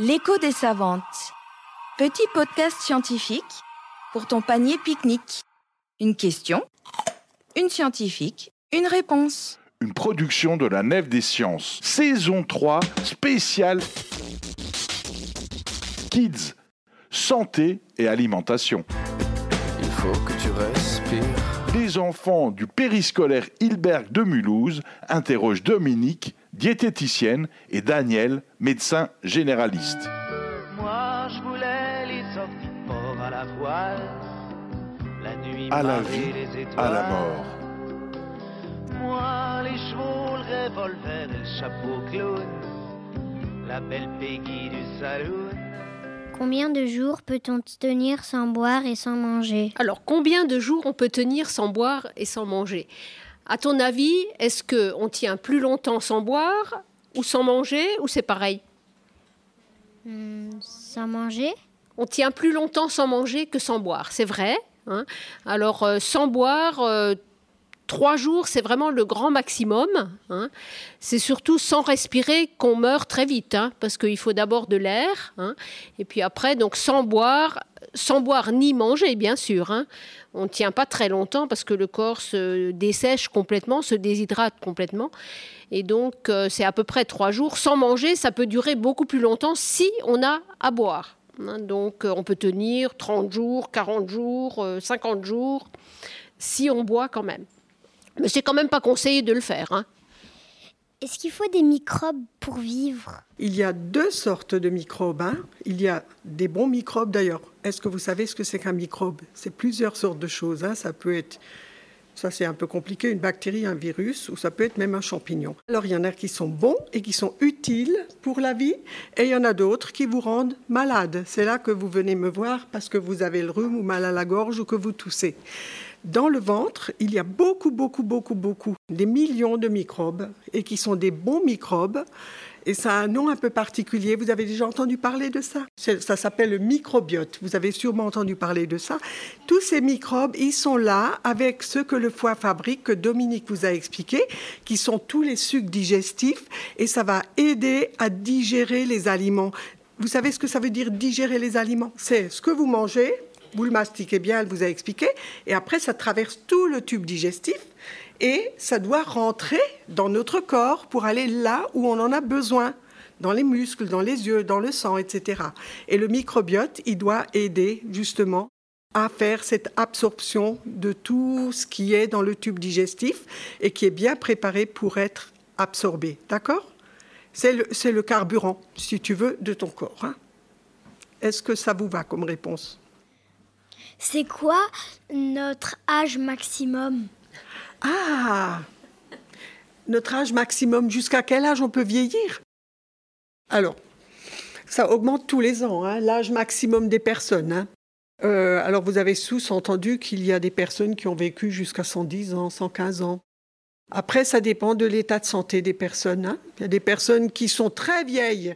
L'écho des savantes. Petit podcast scientifique pour ton panier pique-nique. Une question, une scientifique, une réponse. Une production de la Nef des Sciences. Saison 3, spéciale Kids, santé et alimentation. Il faut que tu respires. Les enfants du périscolaire Hilberg de Mulhouse interrogent Dominique, diététicienne, et Daniel, médecin généraliste. Moi, je voulais les sorties à la voile. La nuit, À la vie, les étoiles. à la mort. Moi, les chevaux, le revolver et le chapeau clown. La belle Peggy du saloon. Combien de jours peut-on tenir sans boire et sans manger? Alors, combien de jours on peut tenir sans boire et sans manger? À ton avis, est-ce que on tient plus longtemps sans boire ou sans manger ou c'est pareil? Hmm, Sans manger? On tient plus longtemps sans manger que sans boire, c'est vrai. hein? Alors, euh, sans boire, euh, trois jours, c'est vraiment le grand maximum. hein? C'est surtout sans respirer qu'on meurt très vite, hein, parce qu'il faut d'abord de l'air. hein? Et puis après, donc sans boire, sans boire ni manger, bien sûr. hein. On ne tient pas très longtemps parce que le corps se dessèche complètement, se déshydrate complètement. Et donc, euh, c'est à peu près trois jours. Sans manger, ça peut durer beaucoup plus longtemps si on a à boire. hein. Donc, euh, on peut tenir 30 jours, 40 jours, euh, 50 jours, si on boit quand même. Mais c'est quand même pas conseillé de le faire. hein. Est-ce qu'il faut des microbes pour vivre? Il y a deux sortes de microbes. hein. Il y a des bons microbes d'ailleurs. Est-ce que vous savez ce que c'est qu'un microbe? C'est plusieurs sortes de choses. hein. Ça peut être, ça c'est un peu compliqué, une bactérie, un virus, ou ça peut être même un champignon. Alors il y en a qui sont bons et qui sont utiles pour la vie, et il y en a d'autres qui vous rendent malade. C'est là que vous venez me voir parce que vous avez le rhume ou mal à la gorge ou que vous toussez. Dans le ventre, il y a beaucoup, beaucoup, beaucoup, beaucoup, des millions de microbes, et qui sont des bons microbes. Et ça a un nom un peu particulier. Vous avez déjà entendu parler de ça? Ça s'appelle le microbiote. Vous avez sûrement entendu parler de ça. Tous ces microbes, ils sont là avec ce que le foie fabrique, que Dominique vous a expliqué, qui sont tous les sucs digestifs. Et ça va aider à digérer les aliments. Vous savez ce que ça veut dire digérer les aliments? C'est ce que vous mangez, vous le mastiquez bien, elle vous a expliqué, et après ça traverse tout le tube digestif et ça doit rentrer dans notre corps pour aller là où on en a besoin, dans les muscles, dans les yeux, dans le sang, etc. Et le microbiote, il doit aider justement à faire cette absorption de tout ce qui est dans le tube digestif et qui est bien préparé pour être absorbé. D'accord? C'est le, carburant, si tu veux, de ton corps. hein. Est-ce que ça vous va comme réponse? C'est quoi notre âge maximum? Ah Notre âge maximum, jusqu'à quel âge on peut vieillir? Alors, ça augmente tous les ans, hein, l'âge maximum des personnes. hein. Euh, alors, vous avez sous-entendu qu'il y a des personnes qui ont vécu jusqu'à 110 ans, 115 ans. Après, ça dépend de l'état de santé des personnes. hein. Il y a des personnes qui sont très vieilles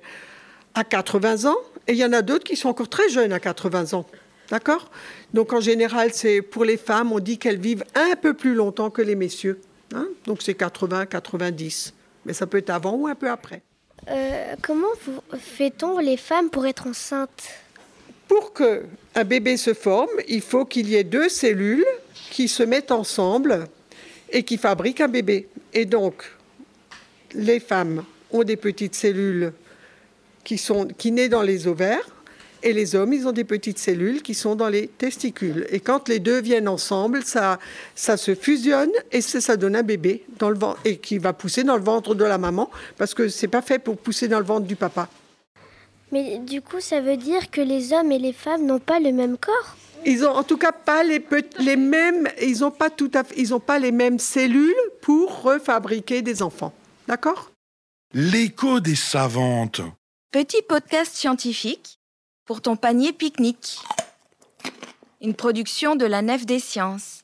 à 80 ans et il y en a d'autres qui sont encore très jeunes à 80 ans. D'accord? Donc en général, c'est pour les femmes, on dit qu'elles vivent un peu plus longtemps que les messieurs. hein? Donc c'est 80, 90. Mais ça peut être avant ou un peu après. Euh, Comment fait-on les femmes pour être enceintes? Pour que un bébé se forme, il faut qu'il y ait deux cellules qui se mettent ensemble et qui fabriquent un bébé. Et donc, les femmes ont des petites cellules qui sont qui naissent dans les ovaires et les hommes, ils ont des petites cellules qui sont dans les testicules. Et quand les deux viennent ensemble, ça, ça se fusionne et ça, ça donne un bébé dans le ventre et qui va pousser dans le ventre de la maman parce que c'est pas fait pour pousser dans le ventre du papa. Mais du coup, ça veut dire que les hommes et les femmes n'ont pas le même corps? Ils ont en tout cas pas les, mêmes, ils ont pas tout à fait, ils ont pas les mêmes cellules pour refabriquer des enfants. D'accord? L'écho des savantes. Petit podcast scientifique pour ton panier pique-nique. Une production de la Nef des Sciences.